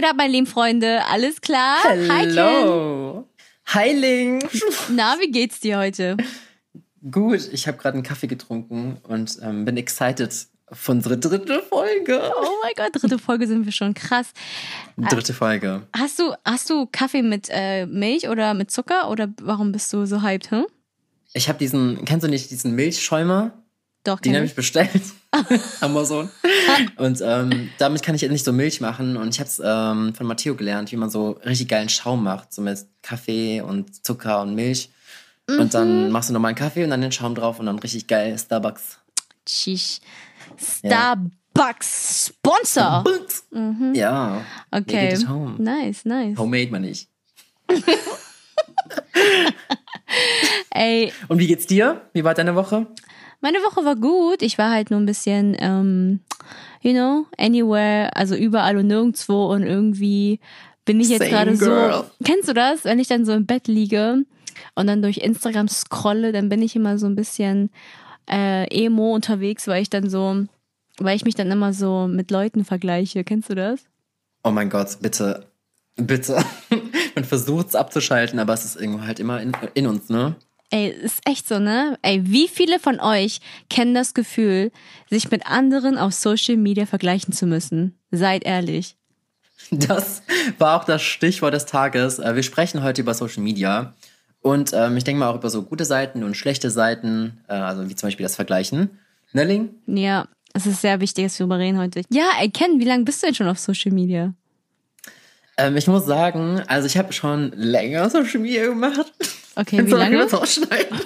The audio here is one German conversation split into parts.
geht ab, meine lieben Freunde? Alles klar? Hello. Heiling. Na, wie geht's dir heute? Gut, ich habe gerade einen Kaffee getrunken und ähm, bin excited für unsere dritte Folge. Oh mein Gott, dritte Folge sind wir schon krass. Dritte Folge. Hast du, hast du Kaffee mit äh, Milch oder mit Zucker oder warum bist du so hyped, hm? Ich habe diesen, kennst du nicht diesen Milchschäumer? Doch, Den habe ich bestellt. Amazon. Und ähm, damit kann ich nicht so Milch machen. Und ich habe es ähm, von Matteo gelernt, wie man so richtig geilen Schaum macht. So mit Kaffee und Zucker und Milch. Und Mhm. dann machst du normalen Kaffee und dann den Schaum drauf und dann richtig geil Starbucks. Sheesh. Starbucks Sponsor. Ja. Mhm. Okay. It home. Nice, nice. Homemade man nicht. Ey, Und wie geht's dir? Wie war deine Woche? meine Woche war gut. Ich war halt nur ein bisschen, ähm, you know, anywhere, also überall und nirgendwo und irgendwie bin ich jetzt gerade so. Kennst du das? Wenn ich dann so im Bett liege und dann durch Instagram scrolle, dann bin ich immer so ein bisschen äh, emo unterwegs, weil ich dann so, weil ich mich dann immer so mit Leuten vergleiche. Kennst du das? Oh mein Gott, bitte. Bitte. Man versucht es abzuschalten, aber es ist irgendwo halt immer in, in uns, ne? Ey, ist echt so, ne? Ey, wie viele von euch kennen das Gefühl, sich mit anderen auf Social Media vergleichen zu müssen? Seid ehrlich. Das war auch das Stichwort des Tages. Äh, Wir sprechen heute über Social Media. Und ähm, ich denke mal auch über so gute Seiten und schlechte Seiten, äh, also wie zum Beispiel das Vergleichen. Nelling? Ja, es ist sehr wichtig, dass wir darüber reden heute. Ja, ey, Ken, wie lange bist du denn schon auf Social Media? Ähm, ich muss sagen, also ich habe schon länger Social Media gemacht. Okay, wie lange? das ausschneiden?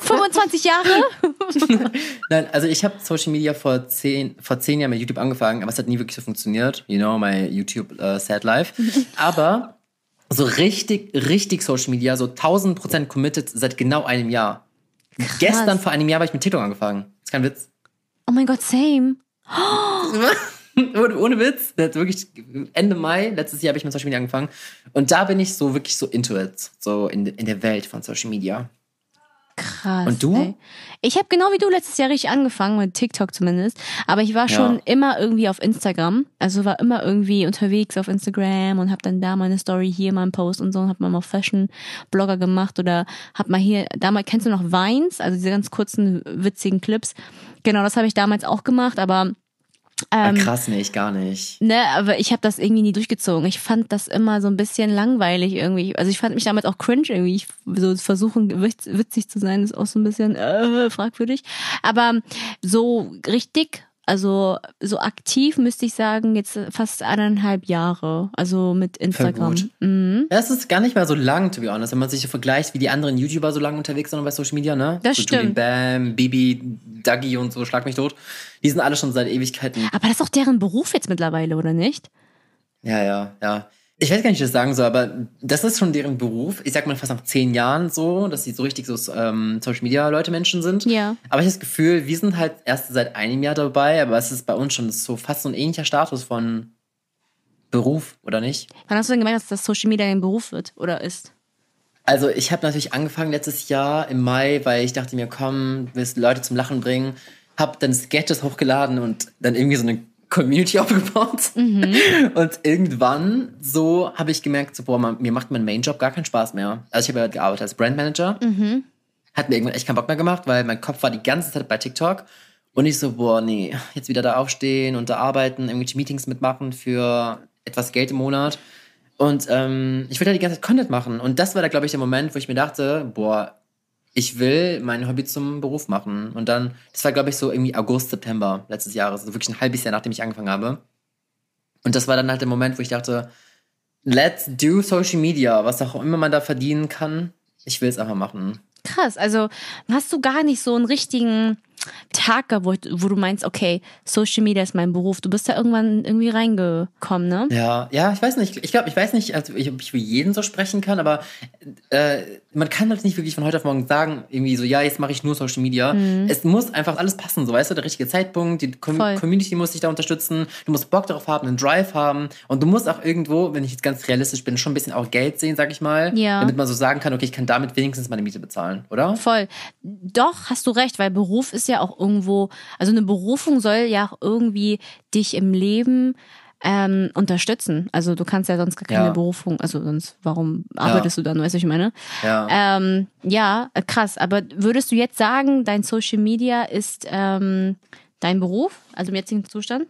25 Jahre? Nein, also ich habe Social Media vor zehn, vor zehn Jahren mit YouTube angefangen, aber es hat nie wirklich so funktioniert. You know, my YouTube uh, sad life. aber so richtig, richtig Social Media, so 1000 Prozent committed seit genau einem Jahr. Gestern vor einem Jahr habe ich mit TikTok angefangen. ist kein Witz. Oh mein Gott, same. ohne, ohne Witz. Das wirklich Ende Mai, letztes Jahr habe ich mit Social Media angefangen. Und da bin ich so wirklich so into it. So in, in der Welt von Social Media. Krass. Und du? Ey. Ich habe genau wie du letztes Jahr richtig angefangen, mit TikTok zumindest. Aber ich war schon Ja. immer irgendwie auf Instagram. Also war immer irgendwie unterwegs auf Instagram und habe dann da mal eine Story, hier mal einen Post und so und habe mal Fashion-Blogger gemacht oder hab mal hier, damals kennst du noch Vines, also diese ganz kurzen, witzigen Clips. Genau, das habe ich damals auch gemacht, aber Ah, ähm, krass, nee, ich gar nicht. Ne, aber ich habe das irgendwie nie durchgezogen. Ich fand das immer so ein bisschen langweilig irgendwie. Also ich fand mich damals auch cringe irgendwie. Ich so versuchen witz- witzig zu sein ist auch so ein bisschen äh, fragwürdig. Aber so richtig, also so aktiv müsste ich sagen jetzt fast eineinhalb Jahre. Also mit Instagram. gut. Mhm. Das ist gar nicht mal so lang, to be honest, wenn man sich vergleicht, wie die anderen YouTuber so lange unterwegs sind bei Social Media, ne? Das so stimmt. Julian Bam, Bibi, Dagi und so, schlag mich tot. Die sind alle schon seit Ewigkeiten. Aber das ist auch deren Beruf jetzt mittlerweile, oder nicht? Ja, ja, ja. Ich weiß gar nicht, wie ich das sagen soll, aber das ist schon deren Beruf. Ich sag mal fast nach zehn Jahren so, dass sie so richtig so ähm, Social Media Leute Menschen sind. Ja. Aber ich habe das Gefühl, wir sind halt erst seit einem Jahr dabei, aber es ist bei uns schon so fast so ein ähnlicher Status von Beruf, oder nicht? Wann hast du denn gemerkt, dass das Social Media ein Beruf wird oder ist? Also ich habe natürlich angefangen letztes Jahr im Mai, weil ich dachte mir, komm, willst Leute zum Lachen bringen. Hab dann Sketches hochgeladen und dann irgendwie so eine Community aufgebaut. Und irgendwann so habe ich gemerkt, so, boah, man, mir macht mein Mainjob gar keinen Spaß mehr. Also ich habe ja gearbeitet als Brandmanager. Hat mir irgendwann echt keinen Bock mehr gemacht, weil mein Kopf war die ganze Zeit bei TikTok. Und ich so, boah, nee, jetzt wieder da aufstehen und da arbeiten, irgendwelche Meetings mitmachen für etwas Geld im Monat. Und ähm, ich will da die ganze Zeit Content machen. Und das war da, glaube ich, der Moment, wo ich mir dachte, boah, ich will mein Hobby zum Beruf machen. Und dann, das war, glaube ich, so irgendwie August, September letztes Jahres, also wirklich ein halbes Jahr, nachdem ich angefangen habe. Und das war dann halt der Moment, wo ich dachte, let's do Social Media, was auch immer man da verdienen kann. Ich will es einfach machen. Krass, also hast du gar nicht so einen richtigen Tag gehabt, wo, wo du meinst, okay, Social Media ist mein Beruf. Du bist da irgendwann irgendwie reingekommen, ne? Ja, ja, ich weiß nicht. Ich glaube, ich weiß nicht, also ich, ob ich für jeden so sprechen kann, aber äh, man kann das nicht wirklich von heute auf morgen sagen, irgendwie so, ja, jetzt mache ich nur Social Media. Es muss einfach alles passen, so weißt du, der richtige Zeitpunkt, die Com Voll. Community muss dich da unterstützen, du musst Bock darauf haben, einen Drive haben und du musst auch irgendwo, wenn ich jetzt ganz realistisch bin, schon ein bisschen auch Geld sehen, sag ich mal, Ja. damit man so sagen kann, okay, ich kann damit wenigstens meine Miete bezahlen, oder? Voll. Doch, hast du recht, weil Beruf ist ja auch irgendwo, also eine Berufung soll ja auch irgendwie dich im Leben ähm, unterstützen. Also du kannst ja sonst gar keine Ja. Berufung, also sonst, warum arbeitest du dann, weißt du, ich meine? Ja. Ähm, ja, krass. Aber würdest du jetzt sagen, dein Social Media ist ähm, dein Beruf, also im jetzigen Zustand?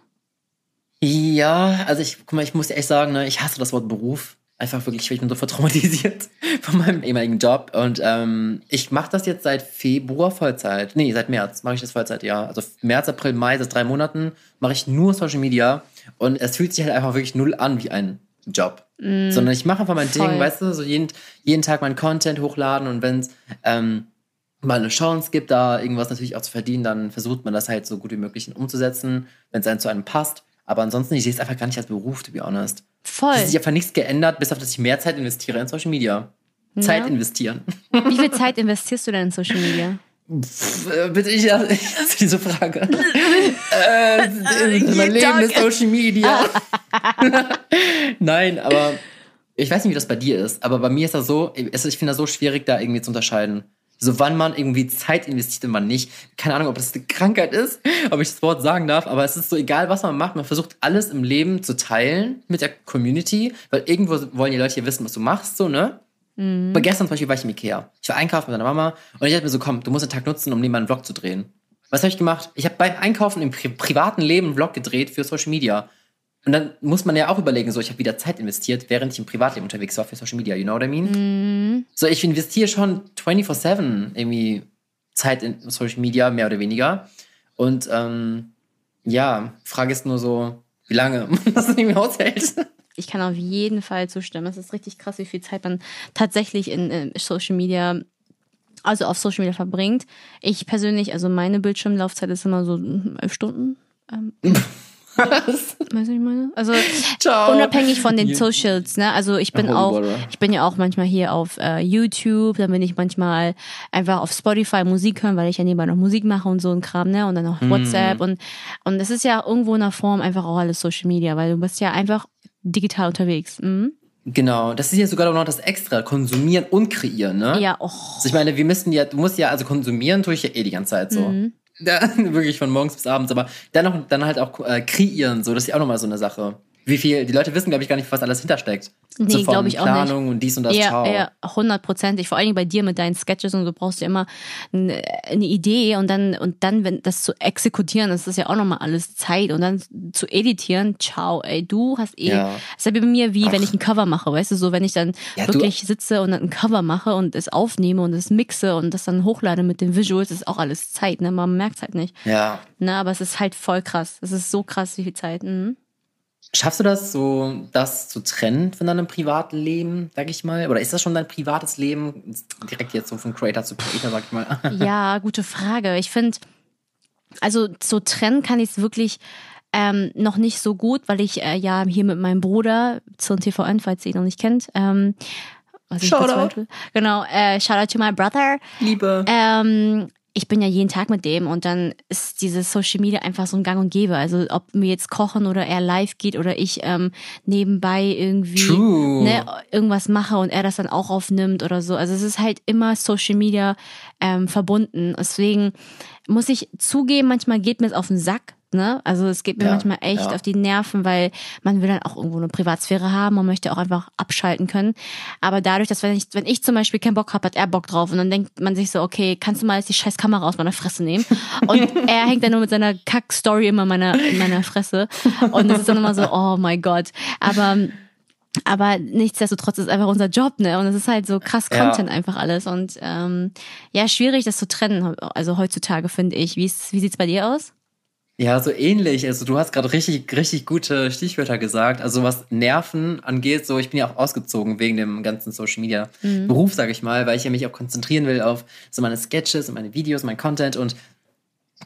Ja, also ich, guck mal, ich muss echt sagen, ne, ich hasse das Wort Beruf. Einfach wirklich, ich bin so vertraumatisiert von meinem ehemaligen Job. Und ähm, ich mache das jetzt seit Februar Vollzeit. Nee, seit März mache ich das Vollzeit, ja. Also März, April, Mai, seit drei Monaten mache ich nur Social Media. Und es fühlt sich halt einfach wirklich null an wie ein Job. Sondern ich mache einfach mein voll. Ding, weißt du, so jeden, jeden Tag meinen Content hochladen und wenn es ähm, mal eine Chance gibt, da irgendwas natürlich auch zu verdienen, dann versucht man das halt so gut wie möglich umzusetzen, wenn es einem zu einem passt. Aber ansonsten, ich sehe es einfach gar nicht als Beruf, to be honest. Voll. Es hat sich einfach nichts geändert, bis auf dass ich mehr Zeit investiere in Social Media. Zeit investieren. Wie viel Zeit investierst du denn in Social Media? Äh, bitte, ich hasse diese Frage. äh, mein Leben ist Social Media. Nein, aber ich weiß nicht, wie das bei dir ist, aber bei mir ist das so, ich finde das so schwierig, da irgendwie zu unterscheiden. So, wann man irgendwie Zeit investiert und wann nicht. Keine Ahnung, ob das eine Krankheit ist, ob ich das Wort sagen darf, aber es ist so egal, was man macht. Man versucht alles im Leben zu teilen mit der Community, weil irgendwo wollen die Leute hier wissen, was du machst, so, ne? Aber gestern zum Beispiel war ich im Ikea. Ich war einkaufen mit meiner Mama und ich dachte mir so, komm, du musst den Tag nutzen, um nebenbei einen Vlog zu drehen. Was habe ich gemacht? Ich habe beim Einkaufen im pri privaten Leben einen Vlog gedreht für Social Media. Und dann muss man ja auch überlegen, so, ich habe wieder Zeit investiert, während ich im Privatleben unterwegs war für Social Media. You know what I mean? So, ich investiere schon 24-7 irgendwie Zeit in Social Media, mehr oder weniger. Und ähm, ja, Frage ist nur so, wie lange man das irgendwie aushält. Ich kann auf jeden Fall zustimmen. Es ist richtig krass, wie viel Zeit man tatsächlich in, äh, Social Media, also auf Social Media verbringt. Ich persönlich, also meine Bildschirmlaufzeit ist immer so elf Stunden. Ähm, weißt du, was ich meine? Also Ciao. unabhängig von den. Socials, ne? Also ich bin auch, ich bin ja auch manchmal hier auf äh, YouTube, dann bin ich manchmal einfach auf Spotify Musik hören, weil ich ja nebenbei noch Musik mache und so ein Kram, ne? Und dann auch WhatsApp und und es ist ja irgendwo in der Form einfach auch alles Social Media, weil du bist ja einfach digital unterwegs. Mhm. Genau, das ist ja sogar noch das Extra, konsumieren und kreieren, ne? Ja, oh. Also ich meine, wir müssen ja, du musst ja, also konsumieren tue ich ja eh die ganze Zeit so. Mhm. Ja, wirklich von morgens bis abends, aber dann noch, dann halt auch äh, kreieren, so, das ist ja auch nochmal so eine Sache. Wie viel, die Leute wissen, glaube ich, gar nicht, was alles hintersteckt. Nee, so von glaub ich auch nicht. Planung und dies und das, Ja, ciao. ja, hundertprozentig. Vor allen Dingen bei dir mit deinen Sketches und du brauchst ja immer eine, eine Idee und dann, und dann, wenn das zu exekutieren, das ist ja auch nochmal alles Zeit und dann zu editieren, ciao, ey, du hast eh, Ja. das ist ja bei mir wie, wenn ich ein Cover mache, weißt du, so, wenn ich dann Ja, du- wirklich sitze und dann ein Cover mache und es aufnehme und es mixe und das dann hochlade mit den Visuals, ist auch alles Zeit, ne, man merkt's halt nicht, Ja. ne, aber es ist halt voll krass, es ist so krass, wie viel Zeit, mhm. Schaffst du das, so das zu trennen von deinem privaten Leben, sag ich mal? Oder ist das schon dein privates Leben? Direkt jetzt so von Creator zu Creator, sag ich mal. Ja, gute Frage. Ich finde, also so trennen kann ich es wirklich ähm, noch nicht so gut, weil ich äh, ja hier mit meinem Bruder zum TVN, falls ihr ihn noch nicht kennt, ähm, was ich Shoutout. Genau, äh, shout out to my brother. Liebe. Ähm, ich bin ja jeden Tag mit dem und dann ist dieses Social Media einfach so ein Gang und Gäbe. Also ob wir jetzt kochen oder er live geht oder ich ähm, nebenbei irgendwie ne, irgendwas mache und er das dann auch aufnimmt oder so. Also es ist halt immer Social Media ähm, verbunden. Deswegen muss ich zugeben, manchmal geht mir es auf den Sack. Ne? Also es geht mir Ja, manchmal echt ja. auf die Nerven, weil man will dann auch irgendwo eine Privatsphäre haben, man möchte auch einfach abschalten können. Aber dadurch, dass wenn ich, wenn ich zum Beispiel keinen Bock habe, hat er Bock drauf und dann denkt man sich so, okay, kannst du mal jetzt die scheiß Kamera aus meiner Fresse nehmen? Und er hängt dann nur mit seiner Kack-Story immer in meiner, in meiner Fresse. Und das ist dann immer so, oh my God. Aber aber nichtsdestotrotz ist einfach unser Job, ne? Und es ist halt so krass Ja. Content einfach alles. Und ähm, ja, schwierig, das zu trennen, also heutzutage, finde ich. Wie, ist, wie sieht's bei dir aus? Ja, so ähnlich. Also du hast gerade richtig, richtig gute Stichwörter gesagt. Also was Nerven angeht, so ich bin ja auch ausgezogen wegen dem ganzen Social Media Beruf, sage ich mal, weil ich ja mich auch konzentrieren will auf so meine Sketches und meine Videos, mein Content und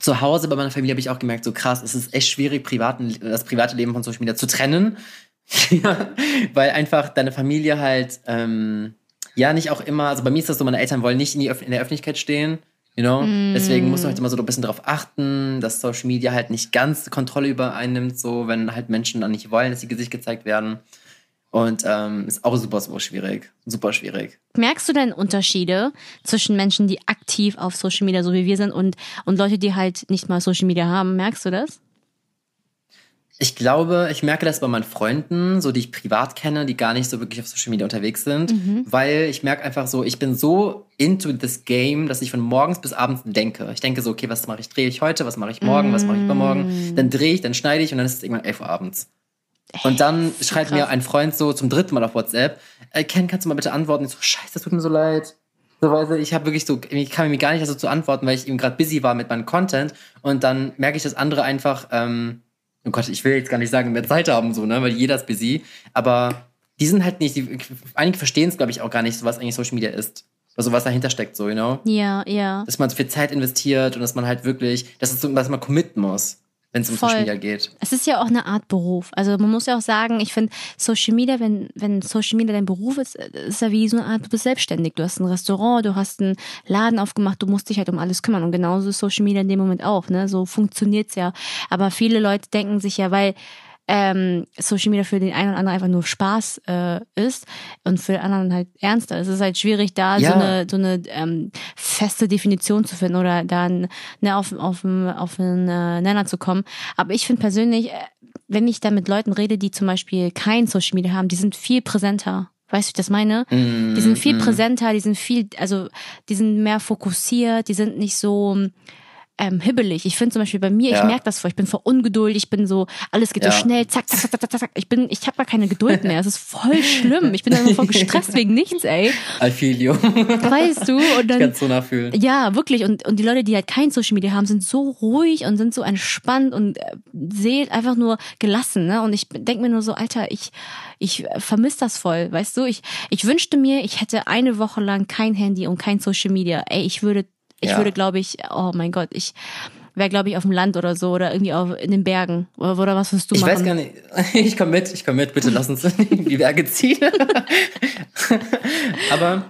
zu Hause bei meiner Familie habe ich auch gemerkt, so krass, es ist echt schwierig, privaten, das private Leben von Social Media zu trennen. ja, weil einfach deine Familie halt, ähm, ja, nicht auch immer, also bei mir ist das so, meine Eltern wollen nicht in, die Öff in der Öffentlichkeit stehen, you know? Deswegen muss man halt immer so ein bisschen darauf achten, dass Social Media halt nicht ganz Kontrolle über einen nimmt, so, wenn halt Menschen dann nicht wollen, dass sie Gesicht gezeigt werden. Und ähm, ist auch super, super schwierig. Super schwierig. Merkst du denn Unterschiede zwischen Menschen, die aktiv auf Social Media, so wie wir sind, und, und Leute, die halt nicht mal Social Media haben? Merkst du das? Ich glaube, ich merke das bei meinen Freunden, so die ich privat kenne, die gar nicht so wirklich auf Social Media unterwegs sind, Mhm. weil ich merke einfach so, ich bin so into this game, dass ich von morgens bis abends denke. Ich denke so, okay, was mache ich, drehe ich heute, was mache ich morgen, was mache ich Mm. übermorgen, dann drehe ich, dann schneide ich und dann ist es irgendwann 11 Uhr abends. Und dann so schreibt krass. mir ein Freund so zum dritten Mal auf WhatsApp, äh, Ken, kannst du mal bitte antworten? Ich so, scheiße, das tut mir so leid. So, du, ich habe wirklich so, ich kann mir gar nicht so zu antworten, weil ich eben gerade busy war mit meinem Content. Und dann merke ich, dass andere einfach, ähm, oh Gott, ich will jetzt gar nicht sagen, mehr Zeit haben, so, ne, weil jeder ist busy. Aber die sind halt nicht, die, einige verstehen es, glaube ich, auch gar nicht, so was eigentlich Social Media ist. Also was dahinter steckt, so, you know? Ja, ja. Dass man so viel Zeit investiert und dass man halt wirklich, dass, es dass man committen muss, wenn es um Voll. Social Media geht. Es ist ja auch eine Art Beruf. Also man muss ja auch sagen, ich finde Social Media, wenn, wenn Social Media dein Beruf ist, ist ja wie so eine Art, du bist selbstständig. Du hast ein Restaurant, du hast einen Laden aufgemacht, du musst dich halt um alles kümmern. Und genauso ist Social Media in dem Moment auch. Ne? So funktioniert's ja. Aber viele Leute denken sich ja, weil ähm, Social Media für den einen oder anderen einfach nur Spaß äh, ist und für den anderen halt ernster. Es ist halt schwierig, da Ja. so eine, so eine ähm, feste Definition zu finden oder dann ne, auf, auf, auf einen äh, Nenner zu kommen. Aber ich finde persönlich, äh, wenn ich da mit Leuten rede, die zum Beispiel kein Social Media haben, die sind viel präsenter. Weißt du, wie ich das meine? Mm, Die sind viel präsenter, die sind viel, also die sind mehr fokussiert, die sind nicht so ähm, hibbelig. Ich finde zum Beispiel bei mir, ich Ja. merke das voll, ich bin voll ungeduldig, ich bin so, alles geht Ja. so schnell, zack, zack, zack, zack, zack, zack. Ich bin, ich habe gar keine Geduld mehr. Es ist voll schlimm. Ich bin dann voll gestresst wegen nichts, ey. I feel you. Weißt du? Und Ich dann, kann so nachfühlen. ja, wirklich. Und, und die Leute, die halt kein Social Media haben, sind so ruhig und sind so entspannt und äh, sehen einfach nur gelassen. Ne? Und ich denke mir nur so, Alter, ich, ich vermisse das voll. Weißt du, ich, ich wünschte mir, ich hätte eine Woche lang kein Handy und kein Social Media. Ey, ich würde, ich Ja. würde, glaube ich, oh mein Gott, ich wäre, glaube ich, auf dem Land oder so oder irgendwie auf, in den Bergen. Oder, oder was wirst du Ich machen? weiß gar nicht. Ich komme mit, ich komme mit. Bitte lass uns in die Berge ziehen. Aber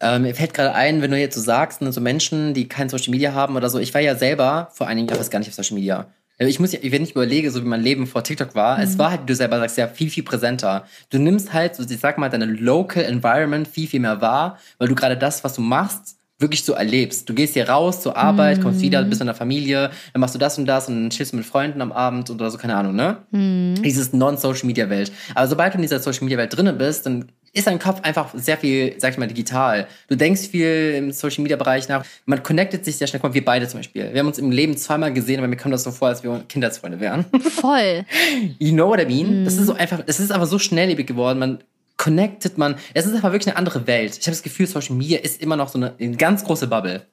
ähm, mir fällt gerade ein, wenn du jetzt so sagst, ne, so Menschen, die kein Social Media haben oder so. Ich war ja selber vor einigen Jahren fast gar nicht auf Social Media. Ich muss ja, wenn ich überlege, so wie mein Leben vor TikTok war, Mhm. es war halt, wie du selber sagst, ja viel, viel präsenter. Du nimmst halt, so, ich sag mal, deine Local Environment viel, viel mehr wahr, weil du gerade das, was du machst, wirklich so erlebst. Du gehst hier raus zur Arbeit, Mhm. kommst wieder, bist in der Familie, dann machst du das und das und dann chillst du mit Freunden am Abend oder so, keine Ahnung, ne? Mhm. Dieses Non-Social-Media-Welt. Aber sobald du in dieser Social-Media-Welt drinne bist, dann ist dein Kopf einfach sehr viel, sag ich mal, digital. Du denkst viel im Social-Media-Bereich nach. Man connectet sich sehr schnell. Guck mal, wir beide zum Beispiel. Wir haben uns im Leben zweimal gesehen, aber mir kommt das so vor, als wir Kindheitsfreunde wären. Voll. You know what I mean? Mhm. Das ist so einfach, es ist aber so schnelllebig geworden. Man connectet man. Es ist einfach wirklich eine andere Welt. Ich habe das Gefühl, Social Media ist immer noch so eine, eine ganz große Bubble.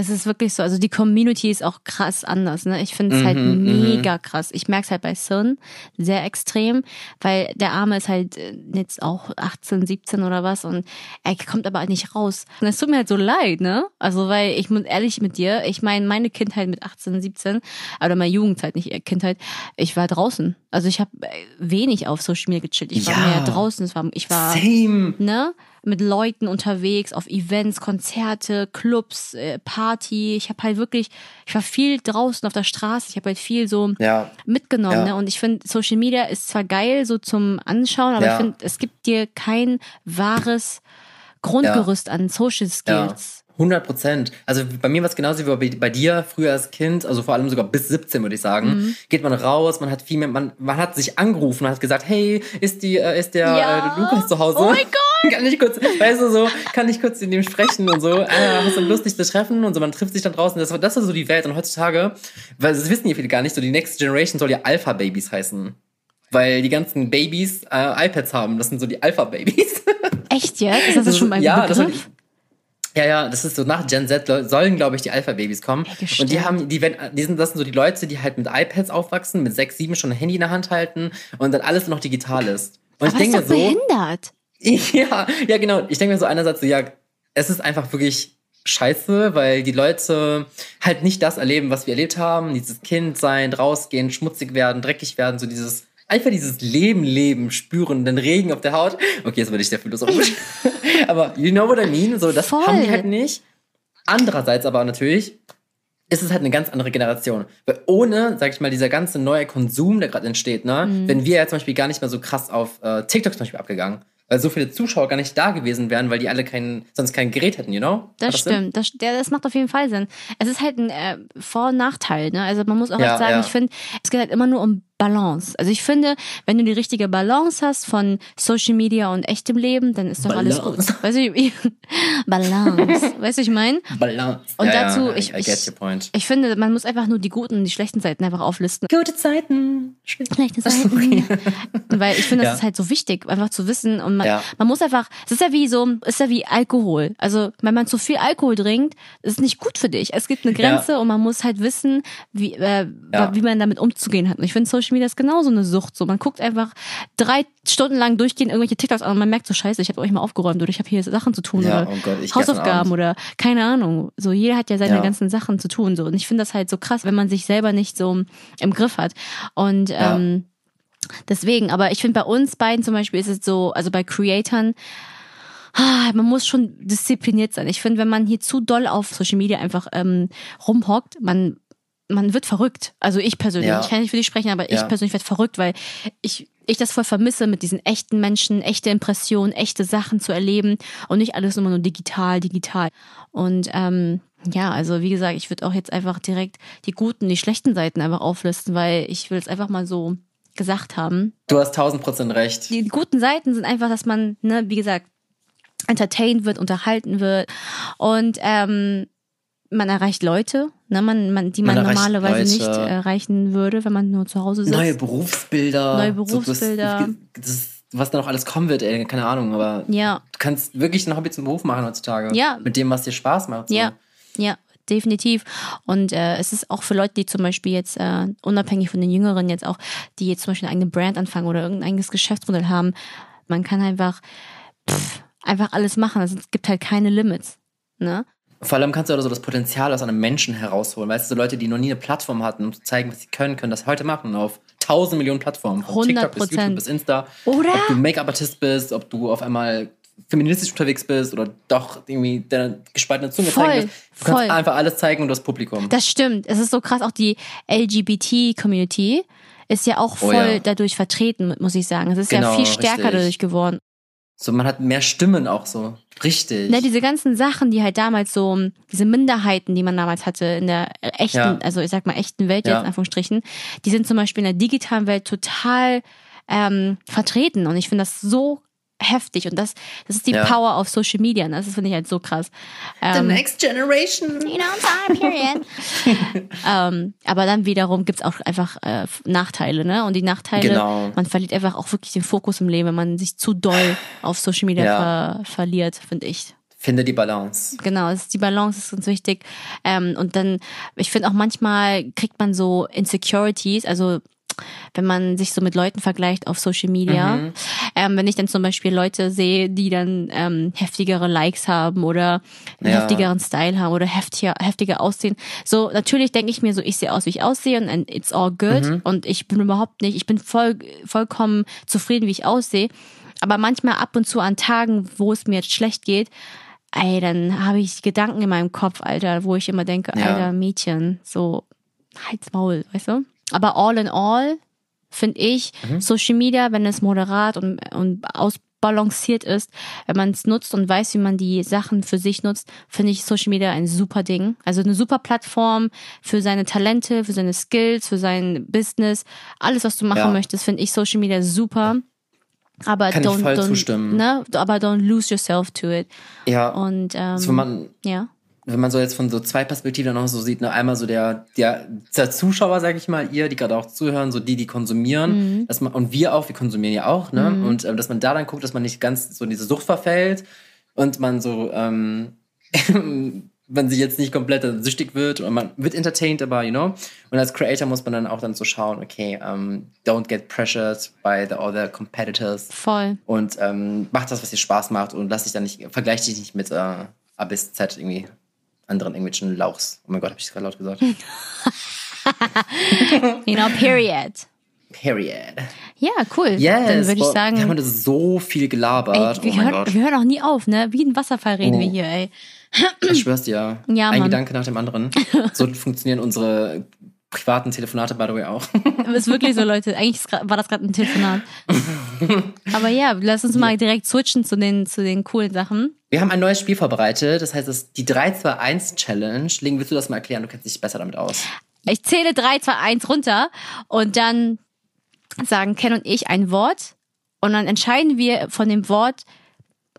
Es ist wirklich so. Also die Community ist auch krass anders. Ne? Ich finde es halt Mhm, mega krass. Ich merke es halt bei Sun sehr extrem, weil der Arme ist halt äh, jetzt auch 18, 17 oder was und er kommt aber halt nicht raus. Und es tut mir halt so leid, ne? Also weil ich muss ehrlich mit dir, ich meine meine Kindheit mit 18, 17, oder meine Jugendzeit, nicht eher Kindheit, ich war draußen. Also ich habe wenig auf Social Media gechillt. Ich war Ja. mehr draußen. Es war, ich war Same. ne, mit Leuten unterwegs, auf Events, Konzerte, Clubs, äh, Party. Ich habe halt wirklich, ich war viel draußen auf der Straße. Ich habe halt viel so Ja. mitgenommen. Ja. Ne? Und ich finde, Social Media ist zwar geil so zum Anschauen, aber Ja. ich finde, es gibt dir kein wahres Grundgerüst an Social Skills. 100 Prozent. Also bei mir war es genauso wie bei, dir früher als Kind, also vor allem sogar bis 17 würde ich sagen. Mhm. Geht man raus, man hat viel mehr, man, man hat sich angerufen und hat gesagt, hey, ist die, äh, ist der Ja. äh, Lukas zu Hause? Oh mein Gott! Kann ich kurz, weißt du so, kann ich kurz mit dem sprechen und so. Ah, hast du Lust, dich zu treffen und so, man trifft sich dann draußen. Das, das ist so die Welt. Und heutzutage, weil das wissen ja viele gar nicht, so die Next Generation soll ja Alpha-Babys heißen. Weil die ganzen Babys äh, iPads haben. Das sind so die Alpha-Babys. Echt jetzt? Ist das, das schon mal ja, das Begriff? soll- ja, ja, das ist so nach Gen Z sollen, glaube ich, die Alpha-Babys kommen. Ey, und die haben, die, die sind, das sind so die Leute, die halt mit iPads aufwachsen, mit sechs, sieben schon ein Handy in der Hand halten und dann alles noch digital ist. Und aber ich denke das ist doch so, behindert. ja, ja, genau. Ich denke mir so einerseits so, ja, es ist einfach wirklich scheiße, weil die Leute halt nicht das erleben, was wir erlebt haben. Dieses Kind sein, rausgehen, schmutzig werden, dreckig werden, so dieses, einfach dieses Leben, Leben, spüren, den Regen auf der Haut. Okay, jetzt werde ich sehr philosophisch. aber you know what I mean? So, das Voll. haben die halt nicht. Andererseits aber natürlich ist es halt eine ganz andere Generation. Weil ohne, sag ich mal, dieser ganze neue Konsum, der gerade entsteht, ne, Mhm. wenn wir ja zum Beispiel gar nicht mehr so krass auf äh, TikTok zum Beispiel abgegangen. Weil so viele Zuschauer gar nicht da gewesen wären, weil die alle kein, sonst kein Gerät hätten, you know? Das, Macht stimmt. Das, der, das macht auf jeden Fall Sinn. Es ist halt ein äh, Vor- und Nachteil. Ne? Also man muss auch Ja, sagen, ja. ich finde, es geht halt immer nur um Balance. Also ich finde, wenn du die richtige Balance hast von Social Media und echtem Leben, dann ist doch alles Balance. gut. Weißt du, Balance. weißt du, ich meine? Balance. Und ja, dazu, ja, ich, I, I get ich, your point. ich finde, man muss einfach nur die guten und die schlechten Seiten einfach auflisten. Gute Zeiten. Schlechte Seiten. Weil ich finde, das Ja. ist halt so wichtig, einfach zu wissen. Und man, man muss einfach, es ist ja wie so, es ist ja wie Alkohol. Also, wenn man zu viel Alkohol trinkt, ist es nicht gut für dich. Es gibt eine Grenze und man muss halt wissen, wie, äh, wie man damit umzugehen hat. Und ich finde, Social Media ist genauso eine Sucht. So, man guckt einfach drei Stunden lang durchgehend irgendwelche TikToks an und man merkt so, scheiße, ich habe euch mal aufgeräumt oder ich habe hier Sachen zu tun Ja, oder oh Gott, Hausaufgaben oder keine Ahnung. So, jeder hat ja seine Ja. ganzen Sachen zu tun. So. Und ich finde das halt so krass, wenn man sich selber nicht so im Griff hat. Und Ja. ähm, deswegen, aber ich finde bei uns beiden zum Beispiel ist es so, also bei Creatoren, ah, man muss schon diszipliniert sein. Ich finde, wenn man hier zu doll auf Social Media einfach ähm, rumhockt, man man wird verrückt. Also ich persönlich, Ja. ich kann nicht für dich sprechen, aber Ja. ich persönlich werde verrückt, weil ich ich das voll vermisse, mit diesen echten Menschen, echte Impressionen, echte Sachen zu erleben und nicht alles immer nur digital, digital. Und ähm, ja, also wie gesagt, ich würde auch jetzt einfach direkt die guten, die schlechten Seiten einfach auflisten, weil ich will es einfach mal so gesagt haben. Du hast tausend Prozent recht. Die guten Seiten sind einfach, dass man, ne, wie gesagt, entertained wird, unterhalten wird und ähm, man erreicht Leute, ne, man, man, die man, Man normalerweise nicht Leute. erreichen würde, wenn man nur zu Hause sitzt. Neue Berufsbilder. Neue So, das- Berufsbilder. das, was da noch alles kommen wird, ey, keine Ahnung, aber Ja, du kannst wirklich ein Hobby zum Beruf machen heutzutage. Ja. Mit dem, was dir Spaß macht. So. ja, ja, definitiv. Und äh, es ist auch für Leute, die zum Beispiel jetzt, äh, unabhängig von den Jüngeren jetzt auch, die jetzt zum Beispiel eine eigene Brand anfangen oder irgendein eigenes Geschäftsmodell haben, man kann einfach, pff, einfach alles machen. Also es gibt halt keine Limits. Ne? Vor allem kannst du auch so das Potenzial aus einem Menschen herausholen. Weißt du, so Leute, die noch nie eine Plattform hatten, um zu zeigen, was sie können, können das heute machen auf tausend Millionen Plattformen. Von TikTok bis 100%. YouTube bis Insta. Oder? Ob du Make-up-Artist bist, ob du auf einmal feministisch unterwegs bist oder doch irgendwie deine gespaltene Zunge Voll, zeigen willst. Du kannst voll. einfach alles zeigen und du hast Publikum. Das stimmt. Es ist so krass, auch die LGBT-Community ist ja auch Oh voll ja. dadurch vertreten, muss ich sagen. Es ist ja Genau, viel stärker richtig. dadurch geworden. So, man hat mehr Stimmen auch so. Richtig. Ne, diese ganzen Sachen, die halt damals so, diese Minderheiten, die man damals hatte in der echten, Ja. also ich sag mal echten Welt Ja. jetzt in Anführungsstrichen, die sind zum Beispiel in der digitalen Welt total ähm, vertreten und ich finde das so heftig und das, das ist die Ja. Power auf Social Media. Ne? Das finde ich halt so krass. Ähm, next generation. you know, time period. ähm, aber dann wiederum gibt's auch einfach äh, Nachteile, ne? Und die Nachteile, Genau. man verliert einfach auch wirklich den Fokus im Leben, wenn man sich zu doll auf Social Media Ja. ver verliert, finde ich. Finde die Balance. Genau, es ist die Balance ist ganz wichtig. Ähm, und dann, ich finde auch manchmal kriegt man so Insecurities, also wenn man sich so mit Leuten vergleicht auf Social Media. Mhm. Ähm, wenn ich dann zum Beispiel Leute sehe, die dann ähm, heftigere Likes haben oder einen Ja. heftigeren Style haben oder heftiger, heftiger aussehen. So, natürlich denke ich mir so, ich sehe aus, wie ich aussehe und it's all good. Mhm. Und ich bin überhaupt nicht, ich bin voll, vollkommen zufrieden, wie ich aussehe. Aber manchmal ab und zu an Tagen, wo es mir jetzt schlecht geht, ey, dann habe ich Gedanken in meinem Kopf, Alter, wo ich immer denke, Ja. Alter, Mädchen, so halt's Maul, weißt du? Aber all in all finde ich Mhm. Social Media, wenn es moderat und, und ausbalanciert ist, wenn man es nutzt und weiß, wie man die Sachen für sich nutzt, finde ich Social Media ein super Ding. Also eine super Plattform für seine Talente, für seine Skills, für sein Business, alles, was du machen Ja. möchtest, finde ich Social Media super. Aber Kann ich don't, voll don't, zustimmen. Ne? aber don't lose yourself to it. Ja. Und ähm, also wenn man ja. Wenn man so jetzt von so zwei Perspektiven noch so sieht, ne, einmal so der, der, der Zuschauer, sag ich mal, ihr, die gerade auch zuhören, so die, die konsumieren, dass man, und wir auch, wir konsumieren ja auch, ne? Und ähm, dass man da dann guckt, dass man nicht ganz so in diese Sucht verfällt und man so, ähm, man sich jetzt nicht komplett süchtig wird und man wird entertained, aber, you know, und als Creator muss man dann auch dann so schauen, okay, ähm, don't get pressured by the other competitors. Voll. und ähm, mach das, was dir Spaß macht und lass dich dann nicht, vergleich dich nicht mit äh, A bis Z irgendwie anderen irgendwelchen Lauchs. Oh mein Gott, habe ich das gerade laut gesagt? You know, period. Period. Ja, cool. Yes. Dann würde ich sagen, Wir haben so viel gelabert. ey, wir, oh mein hören, Gott. wir hören auch nie auf, ne? Wie ein Wasserfall reden Oh. wir hier, ey. Ich schwör's dir. Ja, Ein Mann. Gedanke nach dem anderen. So funktionieren unsere privaten Telefonate, by the way, auch. ist wirklich so, Leute. Eigentlich war das gerade ein Telefonat. Aber ja, lass uns mal direkt switchen zu den, zu den coolen Sachen. Wir haben ein neues Spiel vorbereitet. Das heißt, es die 3-2-1-Challenge. Ling, willst du das mal erklären? Du kennst dich besser damit aus. Ich zähle 3, 2, 1 runter und dann sagen Ken und ich ein Wort und dann entscheiden wir von dem Wort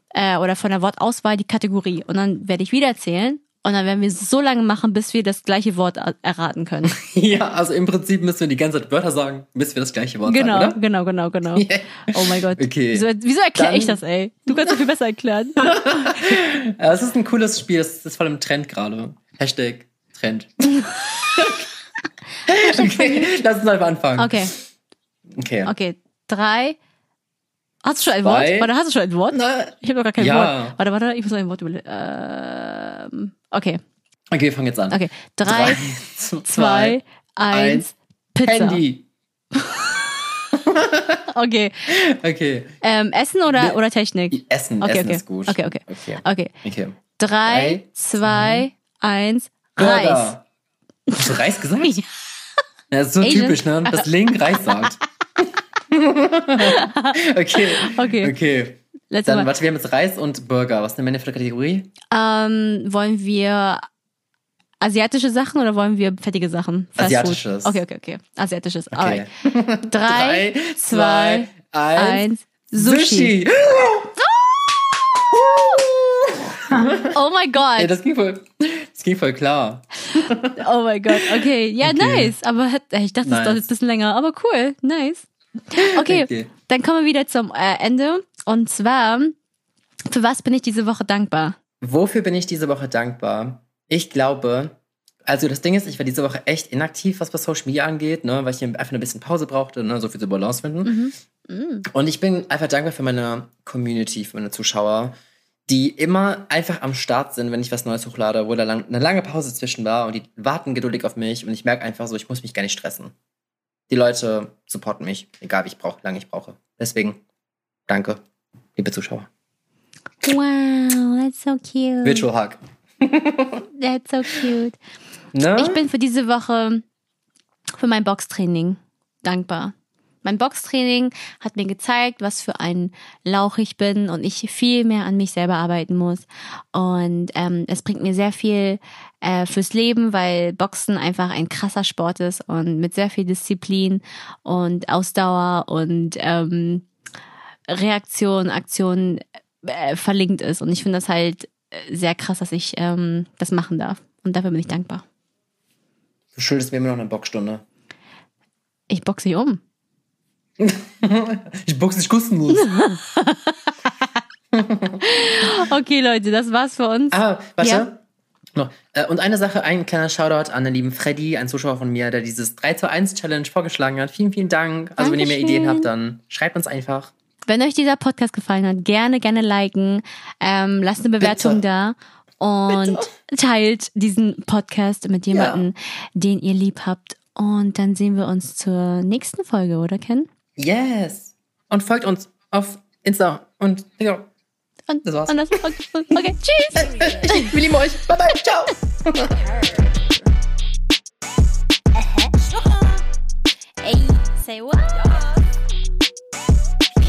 äh, oder von der Wortauswahl die Kategorie. Und dann werde ich wieder zählen und dann werden wir es so lange machen, bis wir das gleiche Wort erraten können. ja, also im Prinzip müssen wir die ganze Zeit Wörter sagen, bis wir das gleiche Wort genau, sagen, oder? Genau, genau, genau, Yeah. Oh mein Gott. Okay. Wieso, wieso erkläre ich das, ey? Du kannst es viel besser erklären. Ja, Es ist ein cooles Spiel, das ist voll im Trend gerade. Hashtag Trend. okay, lass uns einfach anfangen. Okay, Okay. okay. Drei. Hast du schon ein Zwei. Wort? Warte, hast du schon ein Wort? Na, Ich habe noch gar kein Ja. Wort. Warte, warte, ich muss noch ein Wort überlegen. Ähm, okay, okay, wir fangen jetzt an. okay. Drei, zwei, eins, Pizza. Handy. Okay. Okay. Ähm, Essen oder, oder Technik? Essen, Okay, Essen okay. ist gut. Okay, okay. Okay. Okay. okay. Drei, Drei, zwei, eins, Reis. Hast du Reis gesagt? Ja. Ja, das ist so Asian. typisch, ne? Dass Link Reis sagt. okay. Okay. Okay. Letztes Dann, Mal. warte, wir haben jetzt Reis und Burger. Was nehmen wir denn für eine Kategorie? Ähm, wollen wir asiatische Sachen oder wollen wir fettige Sachen? Fast Food? Asiatisches. Okay, okay, okay. Asiatisches. Okay. Alright. Drei, zwei, eins. eins. Sushi. Oh mein Ey, Gott. das ging voll, das ging voll klar. Oh mein Gott. Okay. Ja, Okay. nice. Aber ich dachte, es Nice. dauert jetzt ein bisschen länger. Aber cool. Nice. Okay. Okay. Dann kommen wir wieder zum äh, Ende. Und zwar, für was bin ich diese Woche dankbar? Wofür bin ich diese Woche dankbar? Ich glaube, also das Ding ist, ich war diese Woche echt inaktiv, was bei Social Media angeht, ne, weil ich einfach ein bisschen Pause brauchte, ne, so viel zur Balance finden. Mm. Und ich bin einfach dankbar für meine Community, für meine Zuschauer, die immer einfach am Start sind, wenn ich was Neues hochlade, wo da lang, eine lange Pause zwischen war und die warten geduldig auf mich und ich merke einfach so, ich muss mich gar nicht stressen. Die Leute supporten mich, egal wie ich brauche, lange ich brauche. Deswegen, danke, liebe Zuschauer. Wow, that's so cute. Virtual Hug. That's so cute. Ne? Ich bin für diese Woche für mein Boxtraining dankbar. Mein Boxtraining hat mir gezeigt, was für ein Lauch ich bin und ich viel mehr an mich selber arbeiten muss. Und ähm, es bringt mir sehr viel äh, fürs Leben, weil Boxen einfach ein krasser Sport ist und mit sehr viel Disziplin und Ausdauer und ähm, Reaktion, Aktion äh, verlinkt ist. Und ich finde das halt äh, sehr krass, dass ich ähm, das machen darf. Und dafür bin ich dankbar. Du schuldest mir immer noch eine Boxstunde. Ich boxe dich um. Ich boxe dich kostenlos. Okay, Leute, das war's für uns. ah, warte. Ja. Noch. Äh, Und eine Sache, ein kleiner Shoutout an den lieben Freddy, ein Zuschauer von mir, der dieses 3 zu 1 Challenge vorgeschlagen hat. Vielen, vielen Dank. Also wenn ihr mehr Dankeschön. Ideen habt, dann schreibt uns einfach. Wenn euch dieser Podcast gefallen hat, gerne, gerne liken. Ähm, lasst eine Bewertung da. Und teilt diesen Podcast mit jemandem, den ihr lieb habt. Und dann sehen wir uns zur nächsten Folge, oder Ken? Yes. Und folgt uns auf Insta und ja. Und, Das war's. Und das, okay, okay, tschüss. Wir lieben euch. Bye bye. Ciao. Hey, say what?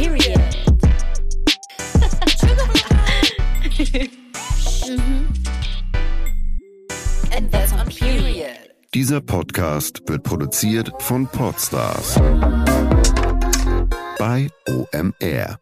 Period. And that's on period. Dieser Podcast wird produziert von Podstars bei OMR.